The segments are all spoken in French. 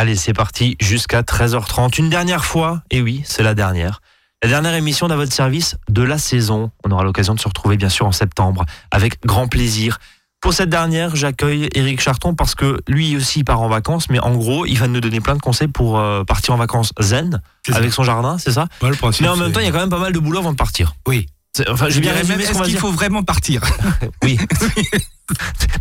Allez, c'est parti jusqu'à 13h30. Une dernière fois, et oui, c'est la dernière. La dernière émission d'à votre service de la saison. On aura l'occasion de se retrouver bien sûr en septembre avec grand plaisir. Pour cette dernière, j'accueille Eric Charton parce que lui aussi part en vacances, mais en gros, il va nous donner plein de conseils pour euh, partir en vacances zen avec son jardin, c'est ça? Ouais, le principe, Mais en même temps, il y a quand même pas mal de boulot avant de partir. Oui. Enfin, j'ai bien dirais même, est-ce qu'il faut vraiment partir? Oui.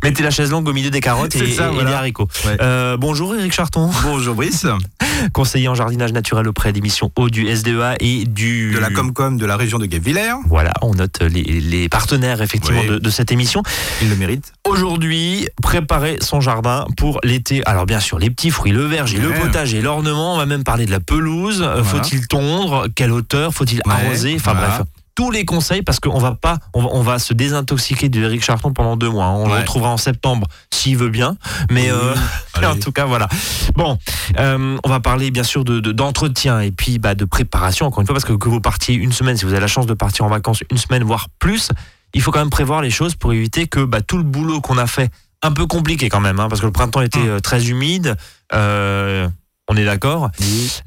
Mettez la chaise longue au milieu des carottes et, C'est ça, et voilà. des haricots. Ouais. Euh, bonjour Eric Charton, Bonjour Brice, conseiller en jardinage naturel auprès des missions eau du SDEA et du... de la Comcom de la région de Guebwiller. Voilà, on note les, les partenaires effectivement Oui. de, de cette émission. Il le mérite. Aujourd'hui, préparer son jardin pour l'été. Alors bien sûr, les petits fruits, le verger, le potager, l'ornement. On va même parler de la pelouse. Euh, Voilà. Faut-il tondre? Quelle hauteur? Faut-il Ouais, arroser? Enfin voilà. bref. Tous les conseils parce qu'on va pas, on va, on va se désintoxiquer de Eric Charton pendant deux mois. On le retrouvera en septembre s'il veut bien. Mais euh, en tout cas, voilà. Bon, euh, on va parler bien sûr de de- d'entretien et puis bah, de préparation. Encore une fois, parce que que vous partiez une semaine, si vous avez la chance de partir en vacances une semaine voire plus, il faut quand même prévoir les choses pour éviter que bah, tout le boulot qu'on a fait, un peu compliqué quand même, hein, parce que le printemps était Hum. euh, très humide. euh, on est d'accord.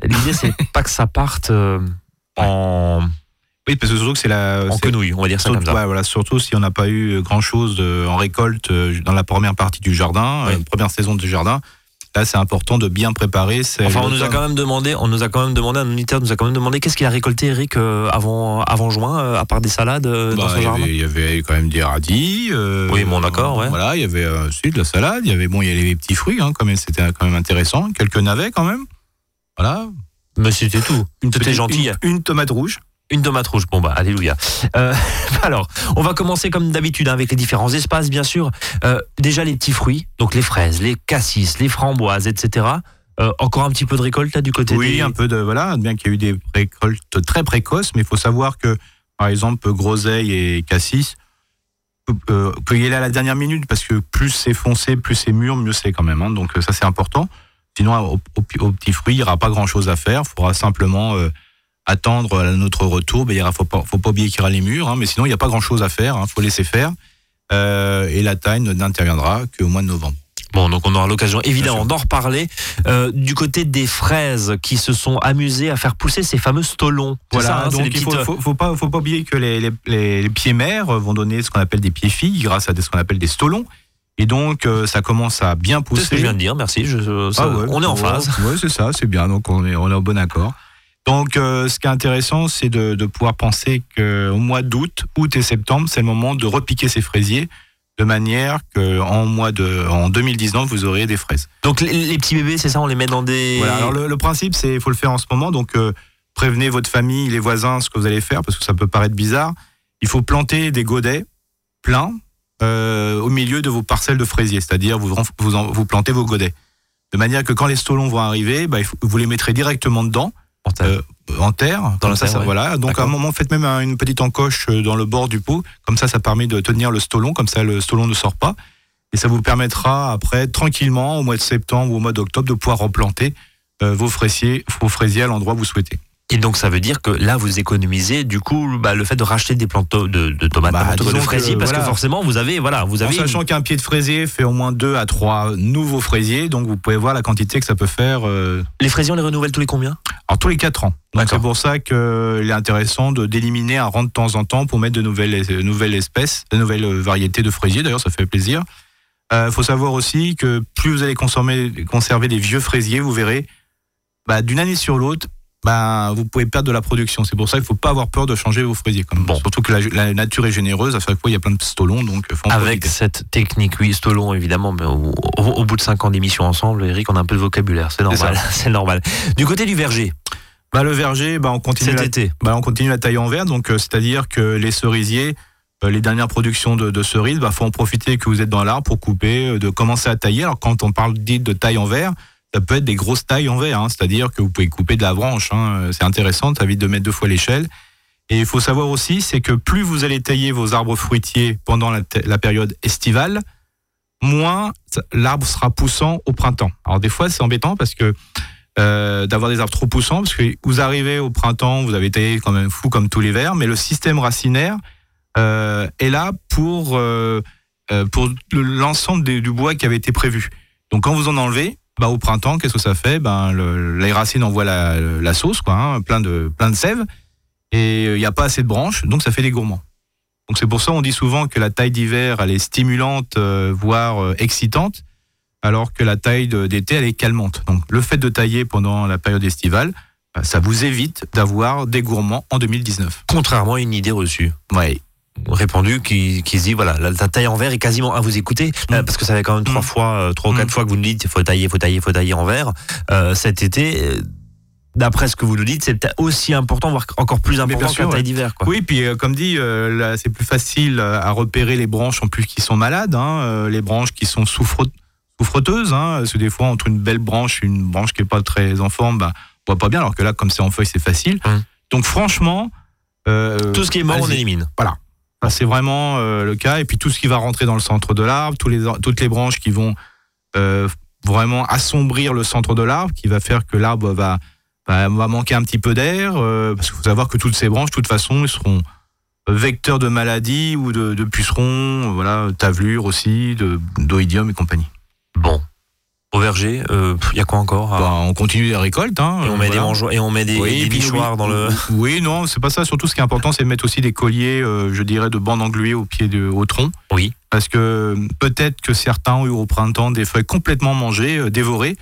L'idée c'est pas que ça parte euh, en, Oui, parce que surtout que c'est la. en quenouille, on va dire ça surtout, comme ça. ouais, voilà, surtout si on n'a pas eu grand chose en récolte euh, dans la première partie du jardin, Oui. euh, première saison du jardin. Là, c'est important de bien préparer. Enfin, on nous a quand même demandé, on nous a quand même demandé, un auditeur nous a quand même demandé qu'est-ce qu'il a récolté, Eric, euh, avant, avant juin, à part des salades dans Bah, son jardin. il y avait quand même des radis. euh, Oui, bon, d'accord, ouais. Voilà, il y avait euh, aussi de la salade. Il y avait bon, il y avait les petits fruits, hein, quand même, c'était quand même intéressant. Quelques navets quand même. Voilà. Mais c'était tout. Une C'était petite- gentil. Une, une tomate rouge. Une tomate rouge. Bon bah alléluia. Euh, alors, on va commencer comme d'habitude hein, avec les différents espaces, bien sûr. Euh, déjà les petits fruits, donc les fraises, les cassis, les framboises, etc. Euh, encore un petit peu de récolte là du côté Oui, des. un peu de voilà, bien qu'il y a eu des récoltes très précoces, mais il faut savoir que par exemple groseille et cassis, cueillez-les à la dernière minute parce que plus c'est foncé, plus c'est mûr, mieux c'est quand même. hein. donc ça c'est important. Sinon au, au- au petit fruit, il n'y aura pas grand-chose à faire. Il faudra simplement attendre notre retour. Ben, il ne faut pas, faut pas oublier qu'il y aura les murs, hein, mais sinon il n'y a pas grand-chose à faire. Il faut laisser faire. Euh, et la taille n'interviendra qu'au mois de novembre. Bon, donc on aura l'occasion évidemment d'en reparler. Euh, du côté des fraises qui se sont amusées à faire pousser ces fameux stolons. C'est Voilà, ça, hein, c'est donc il faut, petites- faut, faut pas, faut pas oublier que les, les, les- les pieds mères vont donner ce qu'on appelle des pieds filles grâce à des- ce qu'on appelle des stolons. Et donc, euh, ça commence à bien C'est pousser. ce que je viens de dire, merci. je- ça- Ah ouais, on est en phase. Oui, c'est ça, c'est bien. Donc, on est, on est au bon accord. Donc, euh, ce qui est intéressant, c'est de, de pouvoir penser qu'au mois d'août, août et septembre, c'est le moment de repiquer ces fraisiers de manière qu'en mois de, en 2019, vous aurez des fraises. Donc les, les petits bébés, c'est ça, on les met dans des. Voilà, alors le, le principe, c'est il faut le faire en ce moment. Donc, euh, prévenez votre famille, les voisins, ce que vous allez faire, parce que ça peut paraître bizarre. Il faut planter des godets pleins euh, au milieu de vos parcelles de fraisiers, c'est-à-dire vous, vous, en- vous plantez vos godets. De manière que quand les stolons vont arriver, bah, vous les mettrez directement dedans. Euh, en terre. Dans Comme la ça, terre, ça- ouais. voilà. Donc à un moment, faites même un- une petite encoche euh, dans le bord du pot. Comme ça, ça permet de tenir le stolon. Comme ça, le stolon ne sort pas. Et ça vous permettra après, tranquillement, au mois de septembre ou au mois d'octobre, de pouvoir replanter euh, vos fraisiers, vos fraisiers à l'endroit où vous souhaitez. Et donc ça veut dire que là vous économisez du coup bah, le fait de racheter des plantes de, de tomates, Bah, de fraisiers, parce que forcément vous avez voilà vous En avez sachant qu'un pied de fraisier fait au moins deux à trois nouveaux fraisiers, donc vous pouvez voir la quantité que ça peut faire. euh, les fraisiers on les renouvelle tous les combien? alors tous les quatre ans. Donc c'est pour ça qu'il est intéressant de d'éliminer un rang de temps en temps pour mettre de nouvelles, de nouvelles espèces, de nouvelles variétés de fraisiers. D'ailleurs, ça fait plaisir. Il faut savoir aussi que plus vous allez consommer, conserver des vieux fraisiers, vous verrez, bah, d'une année sur l'autre, bah, vous pouvez perdre de la production. C'est pour ça qu'il ne faut pas avoir peur de changer vos fraisiers. Quand même. Bon. Surtout que la, la nature est généreuse. À chaque fois, il y a plein de stolons, donc faut en avec cette technique oui stolon évidemment mais au, au- au bout de cinq ans d'émission ensemble Eric on a un peu de vocabulaire c'est normal c'est normal du côté du verger Bah, le verger, bah, on continue la- été Bah, on continue la taille en verre, donc euh, c'est-à-dire que les cerisiers, euh, les dernières productions de, de cerises, bah, faut en profiter que vous êtes dans l'arbre pour couper, euh, de commencer à tailler. Alors quand on parle dit de taille en verre, ça peut être des grosses tailles en verre, hein, c'est-à-dire que vous pouvez couper de la branche. hein, euh, c'est intéressant, ça évite de mettre deux fois l'échelle. Et il faut savoir aussi, c'est que plus vous allez tailler vos arbres fruitiers pendant la, période estivale, moins l'arbre sera poussant au printemps. Alors des fois, c'est embêtant parce que euh, d'avoir des arbres trop poussants, parce que vous arrivez au printemps, vous avez taillé quand même fou comme tous les vers, mais le système racinaire euh, est là pour, pour le- l'ensemble du bois qui avait été prévu. Donc quand vous en enlevez, bah, au printemps, qu'est-ce que ça fait? Ben, Les racines envoient la, sauce, quoi, hein, plein, de, plein de sève, et il n'y a pas assez de branches, donc ça fait des gourmands. Donc c'est pour ça on dit souvent que la taille d'hiver, elle est stimulante, voire excitante, alors que la taille d'été, elle est calmante. Donc le fait de tailler pendant la période estivale, bah, ça vous évite d'avoir des gourmands en 2019. Contrairement à une idée reçue. Oui. Répondu qui, qui se dit voilà la, taille en verre est quasiment à vous écouter mm. parce que ça fait quand même trois mm. fois euh, trois ou quatre mm. fois que vous nous dites faut tailler faut tailler faut tailler en verre euh, cet été euh, D'après ce que vous nous dites, c'est aussi important, voire encore plus important que la taille d'hiver. Oui, puis comme dit, c'est plus facile à repérer les branches en plus qui sont malades, hein, les branches qui sont souffreteuses. Hein, parce que des fois, entre une belle branche et une branche qui n'est pas très en forme, bah, voit pas bien, alors que là, comme c'est en feuille, c'est facile. Donc franchement... Euh, tout ce qui est mort, on élimine. Voilà. C'est vraiment euh, le cas. Et puis tout ce qui va rentrer dans le centre de l'arbre, toutes les branches qui vont euh, vraiment assombrir le centre de l'arbre, qui va faire que l'arbre va, manquer un petit peu d'air. parce qu'il faut savoir que toutes ces branches, de toute façon, seront vecteurs de maladies ou de, de pucerons, voilà, tavelure aussi, d'oïdium et compagnie. Bon, au verger, il euh, y a quoi encore bah, On continue les récoltes. Hein, et, on met des et on met des, dans le. Oui, non, c'est pas ça. Surtout, ce qui est important, c'est de mettre aussi des colliers, euh, je dirais, de bandes engluées au pied de, au tronc. Oui. Parce que peut-être que certains ont eu au printemps des feuilles complètement mangées, euh, dévorées,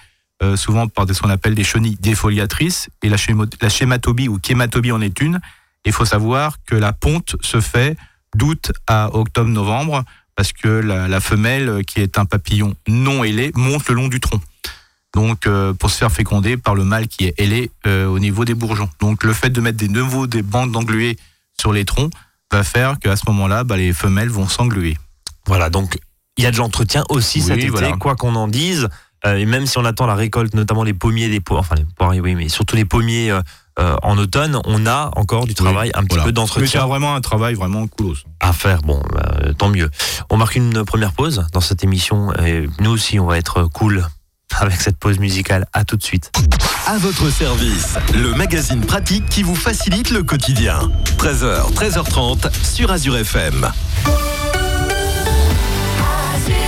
souvent par ce qu'on appelle des chenilles défoliatrices. Et la, la schématobie ou chématobie en est une. Il faut savoir que la ponte se fait d'août à octobre-novembre parce que la, femelle, qui est un papillon non ailé, monte le long du tronc. Donc, euh, pour se faire féconder par le mâle qui est ailé euh, au niveau des bourgeons. Donc, le fait de mettre des nouveaux des bandes d'englués sur les troncs va faire qu'à ce moment-là, bah, les femelles vont s'engluer. Voilà, donc il y a de l'entretien aussi cet été, quoi qu'on en dise. Euh, et même si on attend la récolte, notamment les pommiers, des enfin les poiriers, oui, mais surtout les pommiers euh, en automne, on a encore du travail, un petit peu d'entretien. Mais vraiment un travail vraiment cool À faire, bon, bah, tant mieux. On marque une première pause dans cette émission et nous aussi, on va être cool avec cette pause musicale. À tout de suite. À votre service, le magazine pratique qui vous facilite le quotidien. 13h, 13h30 sur Azure FM. too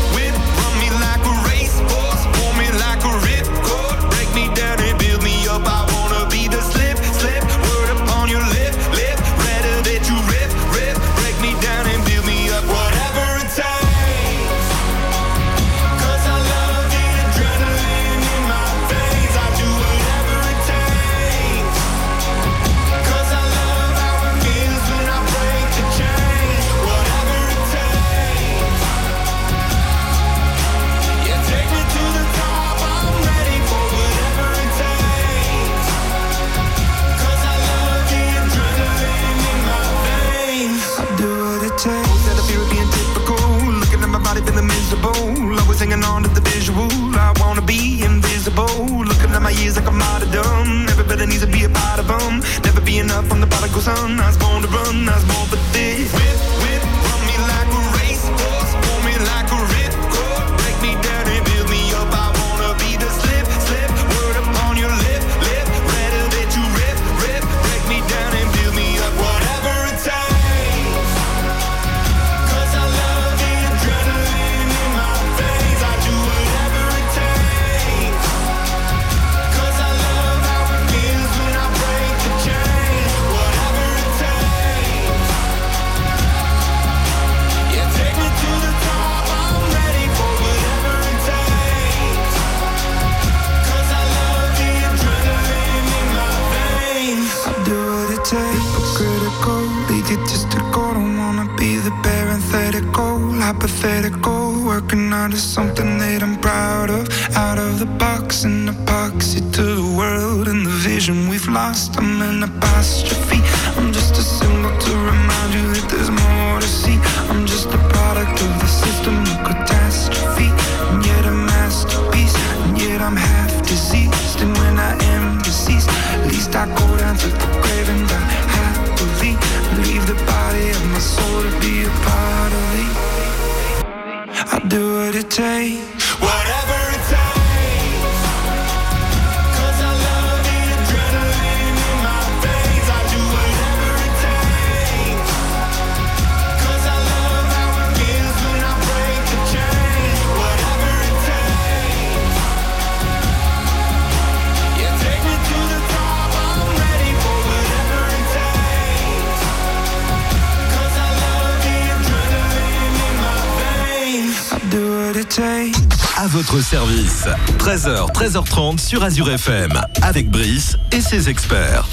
Votre service. 13h, 13h30 sur Azure FM. Avec Brice et ses experts.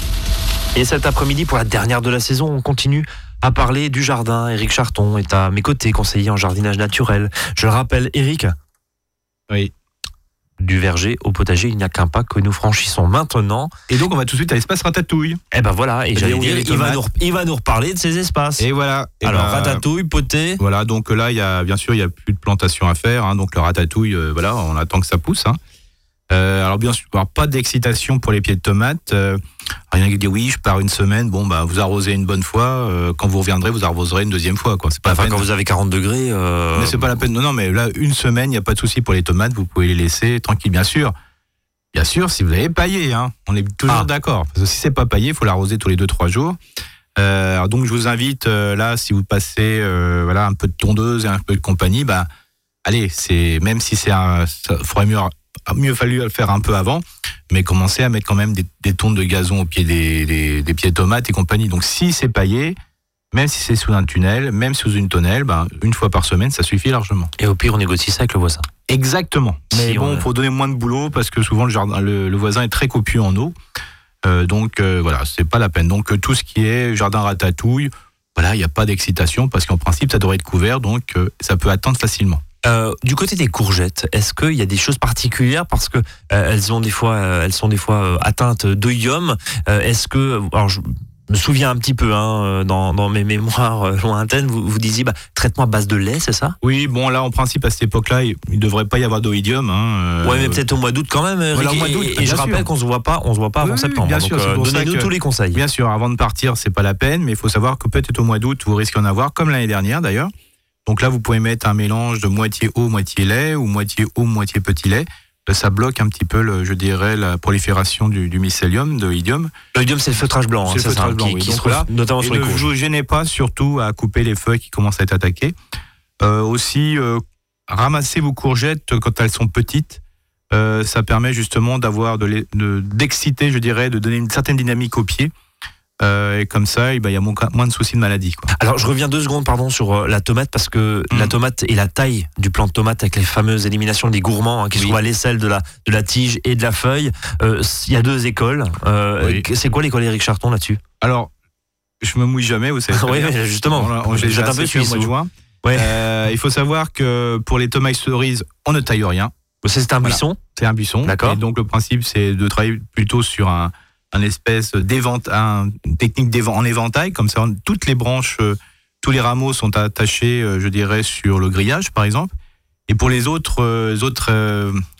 Et cet après-midi, pour la dernière de la saison, on continue à parler du jardin. Eric Charton est à mes côtés, conseiller en jardinage naturel. Je le rappelle, Eric, Oui. Du verger au potager, il n'y a qu'un pas que nous franchissons maintenant. Et donc, on va tout de suite à l'espace Ratatouille. Eh ben voilà, et Et j'allais a dire, il va, nous, il va nous reparler de ces espaces. Et voilà. Et Alors, ben, ratatouille, poté. Voilà, donc là, il y a bien sûr, il y a plus de plantation à faire. hein, donc le ratatouille, euh, voilà, on attend que ça pousse. hein. Euh, alors bien sûr, alors, pas d'excitation pour les pieds de tomates. Euh, rien qui dit oui, je pars une semaine. Bon, bah vous arrosez une bonne fois. euh, quand vous reviendrez, vous arroserez une deuxième fois. Quoi. C'est pas la Enfin, peine. quand vous avez 40 degrés. Mais c'est pas la peine. Non, non, mais là, une semaine, il n'y a pas de souci pour les tomates. Vous pouvez les laisser tranquilles, bien sûr. Bien sûr, si vous avez paillé, hein, on est toujours Ah. d'accord. Parce que si c'est pas paillé, il faut l'arroser tous les 2-3 jours. Alors donc, je vous invite, là, si vous passez voilà, un peu de tondeuse et un peu de compagnie, bah, allez, c'est même si c'est un. Ça mieux, mieux fallu le faire un peu avant, mais commencez à mettre quand même des, des tondes de gazon au pied des, des, des pieds de tomates et compagnie. Donc, si c'est paillé, même si c'est sous un tunnel, même sous une tonnelle, bah, une fois par semaine, ça suffit largement. Et au pire, on négocie ça avec le voisin. Exactement. Mais Si bon, on- faut donner moins de boulot parce que souvent le, jardin, le, le voisin est très copieux en eau. Euh, donc euh, voilà, c'est pas la peine. Donc euh, tout ce qui est jardin ratatouille, voilà, il n'y a pas d'excitation parce qu'en principe ça devrait être couvert, donc euh, ça peut attendre facilement. Euh, du côté des courgettes, est-ce qu'il y a des choses particulières? Parce que euh, elles ont des fois, euh, elles sont des fois atteintes d'oïdium. Euh, est-ce que, alors je me souviens un petit peu hein, dans, dans mes mémoires lointaines, vous, vous disiez bah, traitement à base de lait, c'est ça? Oui, bon là en principe à cette époque-là, il ne devrait pas y avoir d'oïdium. Hein, Ouais, mais peut-être au mois d'août quand même. Voilà, au mois d'août, et, je sûr. rappelle qu'on se voit pas, on se voit pas avant Oui, septembre. bien donc sûr, donnez-nous tous les conseils. Bien sûr, avant de partir, c'est pas la peine, mais il faut savoir que peut-être au mois d'août, vous risquez d'en avoir, comme l'année dernière d'ailleurs. Donc là, vous pouvez mettre un mélange de moitié eau, moitié lait, ou moitié eau, moitié petit lait. Là, ça bloque un petit peu, le, je dirais, la prolifération du, du mycélium, de l'idium. L'oïdium, c'est le feutrage blanc, hein, C'est le feutrage blanc, qui, oui. qui Donc se trouve là, notamment Et sur les ne vous gênez pas surtout à couper les feuilles qui commencent à être attaquées. Euh, aussi, euh, ramassez vos courgettes quand elles sont petites. Euh, ça permet justement d'avoir de- d'exciter, je dirais, de donner une certaine dynamique au pied. Euh, et comme ça, eh ben, il y a moins, de soucis de maladie. Quoi. Alors, je reviens deux secondes, pardon, sur euh, la tomate, parce que Mm. la tomate et la taille du plant de tomate avec les fameuses éliminations des gourmands hein, qui Oui. se trouvent à l'aisselle de la, de la tige et de la feuille. Euh, Il y a deux écoles. Euh, Oui. C'est quoi l'école Éric Charton là-dessus? Alors, je me mouille jamais, vous savez. Oui, mais justement. Voilà, on, Je j'ai jette un peu fait au suisse. mois de juin. Ouais. Il faut savoir que pour les tomates cerises, on ne taille rien. C'est un Voilà. buisson? C'est un buisson. D'accord. Et donc le principe, c'est de travailler plutôt sur un, un espèce une technique en éventail, comme ça, toutes les branches, euh, tous les rameaux sont attachés, euh, je dirais, sur le grillage, par exemple. Et pour les autres, euh, autres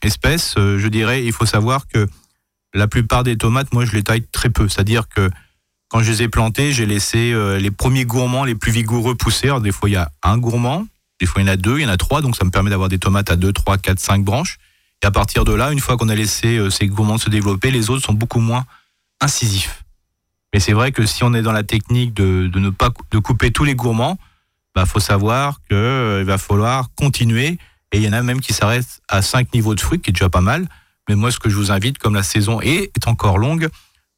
espèces, je dirais, il faut savoir que la plupart des tomates, moi, je les taille très peu. C'est-à-dire que quand je les ai plantées, j'ai laissé les premiers gourmands, les plus vigoureux pousser. Alors, des fois, il y a un gourmand, des fois, il y en a deux, il y en a trois. Donc, ça me permet d'avoir des tomates à deux, trois, quatre, cinq branches. Et à partir de là, une fois qu'on a laissé ces gourmands se développer, les autres sont beaucoup moins incisifs. Mais c'est vrai que si on est dans la technique de, de ne pas de couper tous les gourmands, bah faut savoir que euh, il va falloir continuer. Et il y en a même qui s'arrêtent à 5 niveaux de fruits, qui est déjà pas mal. Mais moi, ce que je vous invite, comme la saison est, est encore longue,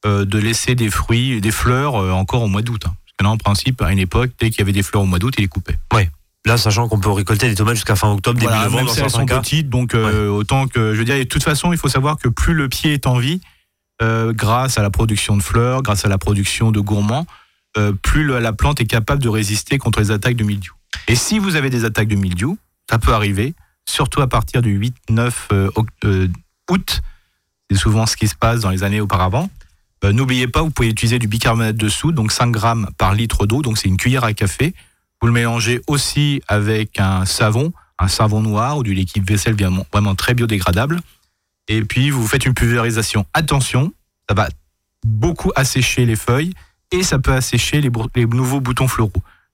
euh, de laisser des fruits, des fleurs euh, encore au mois d'août. hein. Parce que là, en principe, à une époque, dès qu'il y avait des fleurs au mois d'août, ils les coupaient. Là, sachant qu'on peut récolter des tomates jusqu'à fin octobre, début Voilà, novembre si elles sont cas. petites, donc euh, autant que je veux dire, et de toute façon, il faut savoir que plus le pied est en vie, euh, grâce à la production de fleurs, grâce à la production de gourmands, euh, plus la plante est capable de résister contre les attaques de mildiou. Et si vous avez des attaques de mildiou, ça peut arriver, surtout à partir du 8-9 euh, août. C'est souvent ce qui se passe dans les années auparavant. N'oubliez pas, vous pouvez utiliser du bicarbonate de soude, donc 5 grammes par litre d'eau, donc c'est une cuillère à café. Vous le mélangez aussi avec un savon, un savon noir ou du liquide vaisselle vraiment très biodégradable. Et puis vous faites une pulvérisation. Attention, ça va beaucoup assécher les feuilles et ça peut assécher les, nouveaux boutons floraux.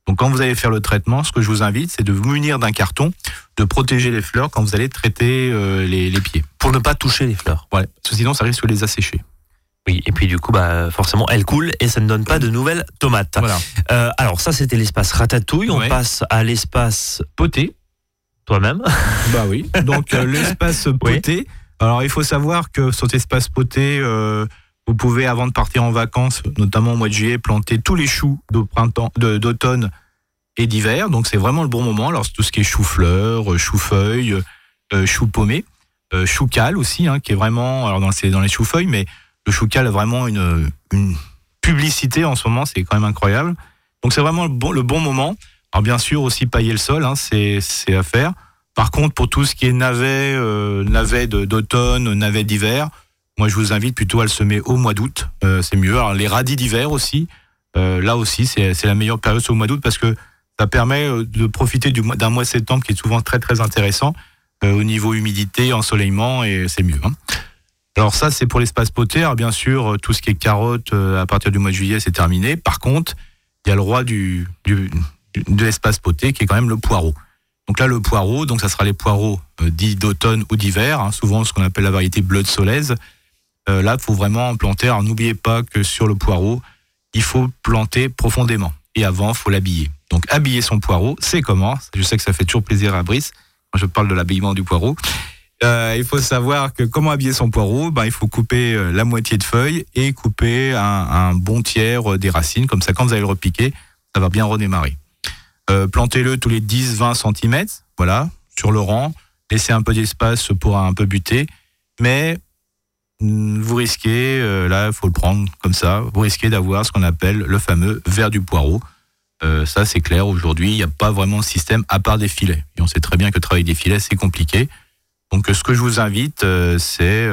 Donc quand vous allez faire le traitement, ce que je vous invite, c'est de vous munir d'un carton, de protéger les fleurs quand vous allez traiter euh, les, les pieds. Pour ne pas toucher les fleurs. Voilà. Parce que sinon, ça risque de les assécher. Oui, et puis du coup, bah, forcément, elles coulent et ça ne donne pas de nouvelles tomates. Voilà. Euh, alors, ça, c'était l'espace ratatouille. On Ouais. passe à l'espace Poté. toi-même. Bah oui. Donc euh, l'espace poté. Alors il faut savoir que sur cet espace poté, euh, vous pouvez avant de partir en vacances, notamment au mois de juillet, planter tous les choux de printemps, d'automne et d'hiver. Donc c'est vraiment le bon moment. Alors tout ce qui est chou-fleur, euh, chou-feuille, euh, chou paumé, euh, chou cal aussi, hein, qui est vraiment, alors dans, c'est dans les choux feuilles, mais le chou cal a vraiment une, une publicité en ce moment, c'est quand même incroyable. Donc c'est vraiment le bon, le bon moment. Alors bien sûr aussi pailler le sol, hein, c'est, c'est à faire. Par contre, pour tout ce qui est navet, euh, navet d'automne, navet d'hiver, moi je vous invite plutôt à le semer au mois d'août. Euh, c'est mieux. Les radis d'hiver aussi, euh, là aussi c'est, la meilleure période au mois d'août parce que ça permet de profiter d'un mois de septembre qui est souvent très très intéressant au niveau humidité, ensoleillement et c'est mieux. hein. Alors ça c'est pour l'espace poté. Alors bien sûr tout ce qui est carottes à partir du mois de juillet c'est terminé. Par contre il y a le roi du, du- de l'espace poté qui est quand même le poireau. Donc là le poireau, donc ça sera les poireaux euh, dits d'automne ou d'hiver, hein, souvent ce qu'on appelle la variété bleu de Solèze. Euh, là, il faut vraiment planter. Alors n'oubliez pas que sur le poireau, il faut planter profondément. Et avant, il faut l'habiller. Donc habiller son poireau, c'est comment? Je sais que ça fait toujours plaisir à Brice quand je parle de l'habillement du poireau. Euh, il faut savoir que comment habiller son poireau? Ben, Il faut couper la moitié de feuilles et couper un, un bon tiers des racines. Comme ça, quand vous allez le repiquer, ça va bien redémarrer. Euh, Plantez-le tous les 10-20 cm, voilà, sur le rang. Laissez un peu d'espace pour un peu buter. Mais mm, vous risquez, euh, là, il faut le prendre comme ça, vous risquez d'avoir ce qu'on appelle le fameux ver du poireau. Euh, ça, c'est clair, aujourd'hui, il n'y a pas vraiment de système à part des filets. Et on sait très bien que travailler des filets, c'est compliqué. Donc, ce que je vous invite, c'est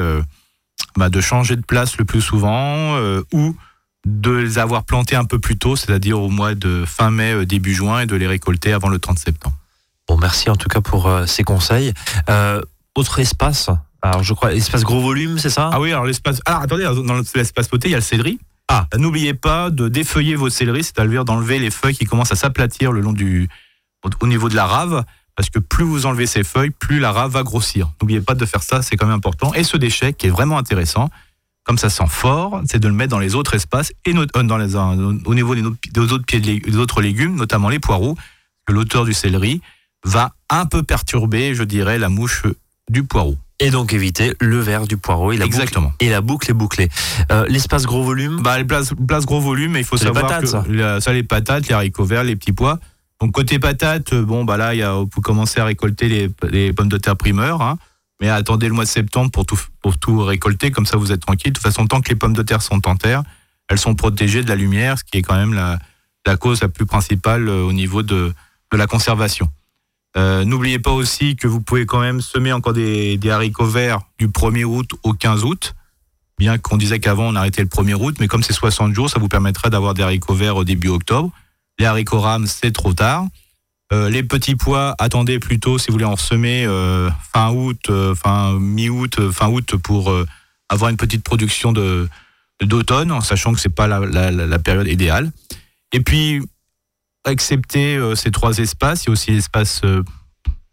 bah, de changer de place le plus souvent ou de les avoir plantés un peu plus tôt, c'est-à-dire au mois de fin mai, euh, début juin, et de les récolter avant le 30 septembre. Bon, merci en tout cas pour euh, ces conseils. Euh, autre espace Alors, je crois, espace gros volume, c'est ça? Ah oui, alors l'espace. Alors attendez, dans l'espace poté, il y a le céleri. Ah, n'oubliez pas de défeuiller vos céleris, c'est-à-dire d'enlever les feuilles qui commencent à s'aplatir le long du, au, au niveau de la rave, parce que plus vous enlevez ces feuilles, plus la rave va grossir. N'oubliez pas de faire ça, c'est quand même important. Et ce déchet qui est vraiment intéressant, comme ça sent fort, c'est de le mettre dans les autres espaces et no- euh, dans les, au niveau des, no- des autres pieds de lé- des autres légumes, notamment les poireaux, que l'auteur du céleri va un peu perturber, je dirais, la mouche du poireau. Et donc éviter le verre du poireau et la Exactement. boucle, et la boucle est bouclée. Euh, l'espace gros volume Bah, place, place gros volume, il faut C'est les savoir patates, que ça. la- ça, les patates, les haricots verts, les petits pois. Donc côté patates, bon bah là, il y a, vous commencez à récolter les, les pommes de terre primeurs, hein. Mais attendez le mois de septembre pour tout pour tout récolter, comme ça vous êtes tranquille. De toute façon, tant que les pommes de terre sont en terre, elles sont protégées de la lumière, ce qui est quand même la, cause la plus principale euh, au niveau de, de la conservation. Euh, N'oubliez pas aussi que vous pouvez quand même semer encore des, des haricots verts du 1er août au 15 août bien qu'on disait qu'avant on arrêtait le 1er août, mais comme c'est 60 jours, ça vous permettra d'avoir des haricots verts au début octobre. Les haricots rames, c'est trop tard. Euh, les petits pois, attendez plutôt si vous voulez en semer euh, fin août, euh, fin mi-août, fin août pour avoir une petite production de d'automne, en sachant que c'est pas la, la- la- la période idéale. Et puis, excepté euh, ces trois espaces, il y a aussi l'espace,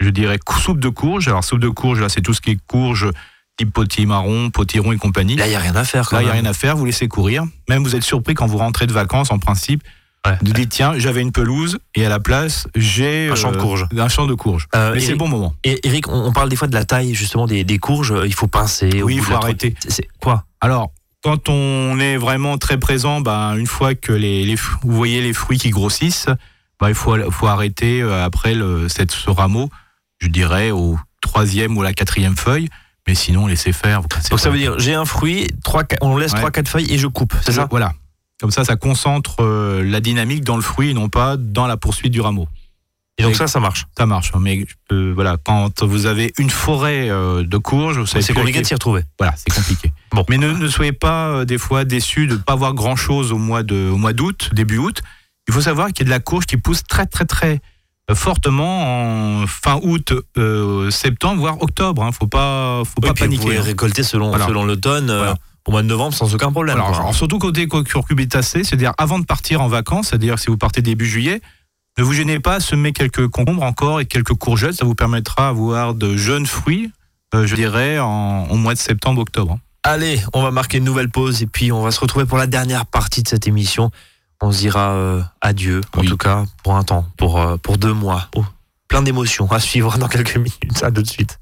je dirais, soupe de courge. Alors soupe de courge, là, c'est tout ce qui est courge, type potimarron, potiron et compagnie. Là, il n'y a rien à faire. Quand Là, il n'y a rien à faire, vous laissez courir. Même vous êtes surpris quand vous rentrez de vacances, en principe. Ouais. Vous dites, tiens, j'avais une pelouse et à la place, j'ai Un champ de euh, courge. Un champ de courge. Euh, Mais c'est le bon moment. et Eric, on, on parle des fois de la taille justement des, des courges. Il faut pincer. Oui, il de faut arrêter. C'est- quoi? Alors, quand on est vraiment très présent, ben, une fois que les, les vous voyez les fruits qui grossissent, ben, il faut, faut arrêter euh, après le, cette, ce rameau, je dirais, au troisième ou à la quatrième feuille. Mais sinon, laissez faire. Donc ça veut dire j'ai un fruit, trois, quatre- on laisse Ouais. 3-4 feuilles et je coupe, c'est ça? Voilà. Comme ça, ça concentre euh, la dynamique dans le fruit et non pas dans la poursuite du rameau. Et donc Et- ça, ça marche. Ça marche, hein, mais voilà, quand vous avez une forêt euh, de courges, C'est compliqué de s'y retrouver. Voilà, c'est compliqué. Bon. Mais ne, ne soyez pas euh, des fois déçus de ne pas voir grand chose au mois de, au mois d'août, début août. Il faut savoir qu'il y a de la courge qui pousse très très très fortement en fin août, septembre, voire octobre. Hein. Faut pas, faut Oui, pas puis vous paniquer. pouvez hein. récolter selon, Voilà. selon l'automne, Voilà. Au mois de novembre, sans aucun problème. Alors, surtout côté curcubitacé, c'est-à-dire avant de partir en vacances, c'est-à-dire si vous partez début juillet, ne vous gênez pas à semer quelques concombres encore et quelques courgettes, ça vous permettra d'avoir de jeunes fruits, euh, je dirais, en, au mois de septembre-octobre. Allez, on va marquer une nouvelle pause et puis on va se retrouver pour la dernière partie de cette émission. On se dira euh, adieu, en tout cas pour un temps, pour, euh, pour deux mois. Oh, plein d'émotions à suivre dans quelques minutes, ça tout de suite.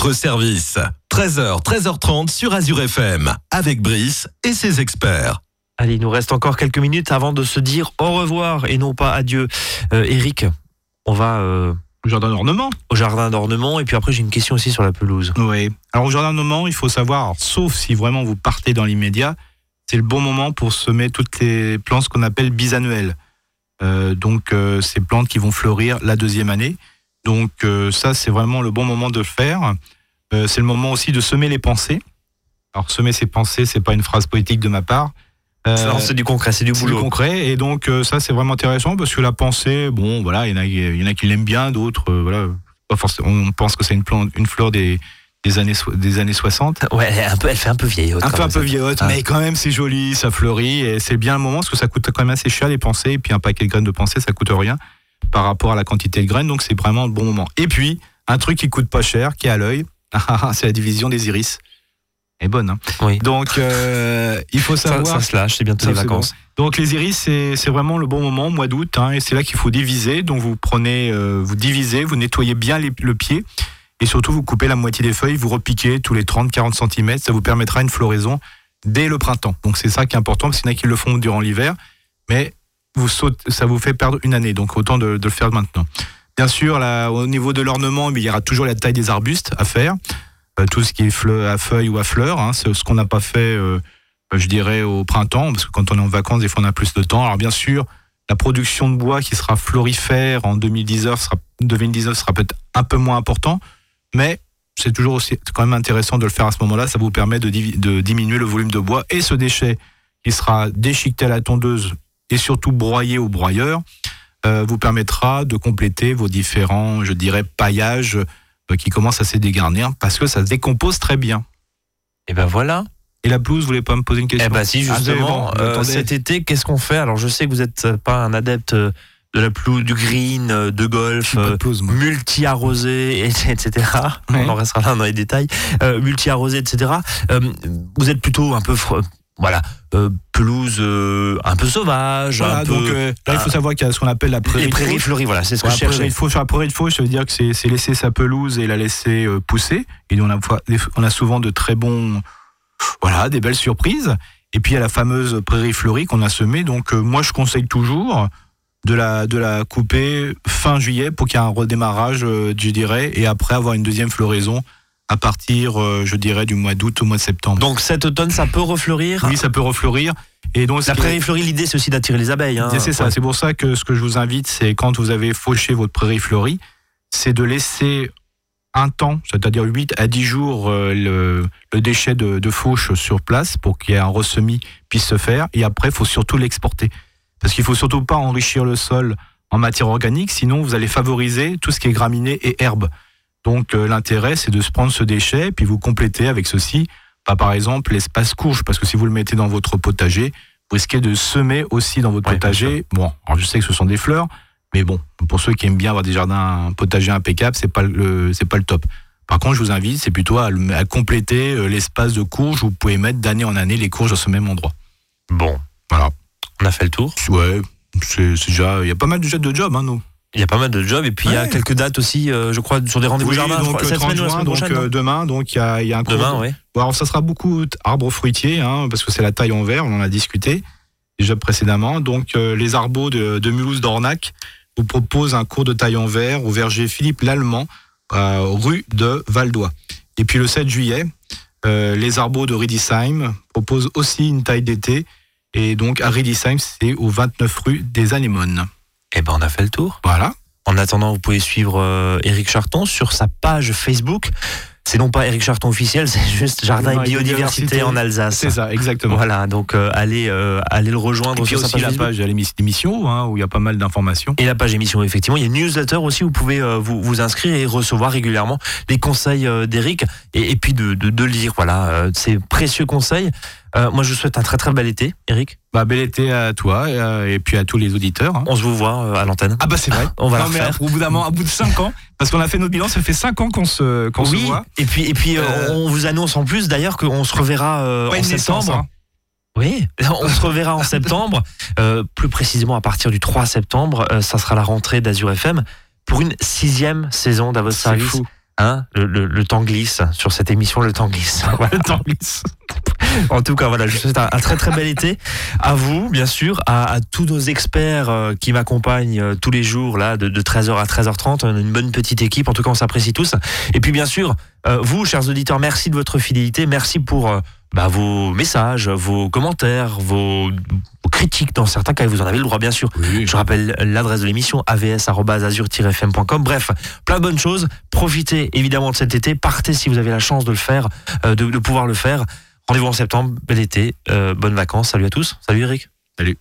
Votre service. 13h, 13h30 sur Azure FM. Avec Brice et ses experts. Allez, il nous reste encore quelques minutes avant de se dire au revoir et non pas adieu. Euh, Eric, on va euh, Le jardin d'ornement. au jardin d'ornement et puis après j'ai une question aussi sur la pelouse. Oui. Alors au jardin d'ornement, il faut savoir, alors, sauf si vraiment vous partez dans l'immédiat, c'est le bon moment pour semer toutes les plantes qu'on appelle bisannuelles. Euh, donc euh, ces plantes qui vont fleurir la deuxième année. Donc euh, ça, c'est vraiment le bon moment de le faire. Euh, c'est le moment aussi de semer les pensées. Alors semer ses pensées, c'est pas une phrase poétique de ma part. Euh, c'est du concret, c'est du c'est du boulot. concret et donc euh, ça c'est vraiment intéressant parce que la pensée bon voilà il y en a il y en a qui l'aiment bien d'autres euh, voilà pas forcément on pense que c'est une plante une fleur des des années so- des années 60 Ouais, un peu, elle fait un peu vieille. un peu un peu vieillotte Ah. mais quand même c'est joli ça fleurit et c'est bien le moment parce que ça coûte quand même assez cher les pensées et puis un paquet de graines de pensée ça coûte rien par rapport à la quantité de graines donc c'est vraiment le bon moment et puis un truc qui coûte pas cher qui est à l'œil c'est la division des iris elle est bonne hein. Oui. donc euh, il faut Ça, savoir ça se lâche, c'est bientôt Ça, les vacances. donc les iris, c'est c'est vraiment le bon moment, mois d'août, hein, et c'est là qu'il faut diviser. Donc vous prenez, euh, vous divisez, vous nettoyez bien les- le pied, et surtout vous coupez la moitié des feuilles, vous repiquez tous les 30-40 cm, ça vous permettra une floraison dès le printemps. Donc c'est ça qui est important, parce qu'il y en a qui le font durant l'hiver, mais vous sautez, ça vous fait perdre une année, donc autant de, le faire maintenant. Bien sûr, au niveau de l'ornement, il y aura toujours la taille des arbustes à faire, Euh, tout ce qui est à feuilles ou à fleurs, hein, c'est ce qu'on n'a pas fait. euh, je dirais au printemps, parce que quand on est en vacances, des fois on a plus de temps. Alors bien sûr, la production de bois qui sera florifère en 2019 sera, 2019 sera peut-être un peu moins important, mais c'est toujours aussi quand même intéressant de le faire à ce moment-là. Ça vous permet de, de diminuer le volume de bois et ce déchet qui sera déchiqueté à la tondeuse et surtout broyé au broyeur euh, vous permettra de compléter vos différents, je dirais, paillages euh, qui commencent à se dégarnir parce que ça se décompose très bien. Et ben voilà. Et la pelouse, vous voulez pas me poser une question Eh ben si Ah, justement, bon, euh, cet été, qu'est-ce qu'on fait? Alors je sais que vous êtes euh, pas un adepte de la pelouse, du green, de golf, euh, multi-arrosé, et- etc. Ouais. On en restera là dans les détails. Euh, multi-arrosé, etc. Euh, vous êtes plutôt un peu, voilà, euh, pelouse euh, un peu sauvage, Voilà, un peu donc euh, là, il faut ah. savoir qu'il y a ce qu'on appelle la prairie les prairies fleuries. Voilà, c'est ce que je cherchais. prairie de fauche, la prairie de fauche, ça veut dire que c'est laisser sa pelouse et la laisser pousser. Et on a, on a souvent de très bons, voilà, des belles surprises. Et puis il y a la fameuse prairie fleurie qu'on a semée. Donc moi, je conseille toujours de la, de la couper fin juillet pour qu'il y ait un redémarrage, je dirais, et après avoir une deuxième floraison à partir, euh, je dirais, du mois d'août au mois de septembre. Donc cet automne, ça peut refleurir. oui, ça peut refleurir. Et donc, La prairie fleurie, l'idée c'est aussi d'attirer les abeilles. hein. c'est ça. Ouais. C'est pour ça que ce que je vous invite, c'est quand vous avez fauché votre prairie fleurie, c'est de laisser un temps, c'est-à-dire 8 à 10 jours, euh, le, le déchet de, de fauche sur place pour qu'il y ait un ressemis puisse se faire. Et après, il faut surtout l'exporter. Parce qu'il faut surtout pas enrichir le sol en matière organique, sinon vous allez favoriser tout ce qui est graminées et herbes. Donc euh, l'intérêt, c'est de se prendre ce déchet, puis vous compléter avec ceci, pas par exemple l'espace courge, parce que si vous le mettez dans votre potager, vous risquez de semer aussi dans votre Ouais, potager. Bon, alors je sais que ce sont des fleurs, mais bon, pour ceux qui aiment bien avoir des jardins potagers impeccables, c'est pas le c'est pas le top. Par contre, je vous invite, c'est plutôt à, compléter euh, l'espace de courge où vous pouvez mettre d'année en année les courges à ce même endroit. Bon, Voilà. on a fait le tour? Ouais, c'est c'est déjà, il y a pas mal déjà de jobs, hein, nous. Il y a pas mal de jobs et puis il y a quelques dates aussi, euh, je crois, sur des rendez-vous Oui, jardin. donc euh, cette 30 semaine la juin, semaine donc prochaine. euh, demain, donc il y a, y a un cours Demain, de- oui. Bon, alors ça sera beaucoup d'arbres fruitiers, hein, parce que c'est la taille en verre, on en a discuté déjà précédemment. Donc euh, les arbres de, de Mulhouse d'Ornac vous proposent un cours de taille en verre au verger Philippe Lallemand, euh, rue de Valdois. Et puis le 7 juillet, euh, les arbres de Riedisheim proposent aussi une taille d'été. Et donc à Riedisheim, c'est au 29 rue des Anémones. Eh ben on a fait le tour. Voilà. En attendant, vous pouvez suivre euh, Eric Charton sur sa page Facebook. C'est non pas Eric Charton officiel, c'est juste Jardin et et biodiversité biodiversité, en Alsace. C'est ça, exactement. Voilà, donc euh, allez, euh, allez le Et rejoindre puis sur sa aussi page la page de l'émission, hein, où il y a pas mal d'informations. Et la page émission, effectivement. Il y a une newsletter aussi où vous pouvez euh, vous, vous inscrire et recevoir régulièrement les conseils euh, d'Eric et, et puis de, de, de lire voilà, ces précieux conseils. Euh, moi, je vous souhaite un très très bel été, Eric. Bah, bel été à toi et, euh, et puis à tous les auditeurs. hein. On se vous voit euh, à l'antenne. Ah bah c'est vrai. On va non, la mais refaire. Au bout d'un moment, au bout de 5 ans, parce qu'on a fait notre bilan, ça fait 5 ans qu'on se, qu'on se oui, voit. et puis, et puis euh, Euh, on vous annonce en plus d'ailleurs qu'on se reverra euh, Pas en une naissance, septembre. hein. Oui, on se reverra en septembre, euh, plus précisément à partir du 3 septembre. euh, ça sera la rentrée d'Azur FM pour une sixième saison d'à votre C'est service fou. Hein le, le- le temps glisse sur cette émission, le temps glisse. Voilà, le temps glisse. En tout cas, voilà, je vous souhaite un, un très très bel été à vous, bien sûr, à, à tous nos experts euh, qui m'accompagnent euh, tous les jours là, de, de 13h à 13h30. On a une bonne petite équipe. En tout cas, on s'apprécie tous. Et puis, bien sûr, euh, vous, chers auditeurs, merci de votre fidélité. Merci pour bah, vos messages, vos commentaires, vos, critiques dans certains cas. et Vous en avez le droit, bien sûr. Je rappelle l'adresse de l'émission avs.azur-fm.com. Bref, plein de bonnes choses. Profitez évidemment de cet été. Partez si vous avez la chance de le faire, euh, de, de pouvoir le faire. Rendez-vous en septembre. Bel été. euh, bonnes vacances. Salut à tous. Salut Eric. Salut.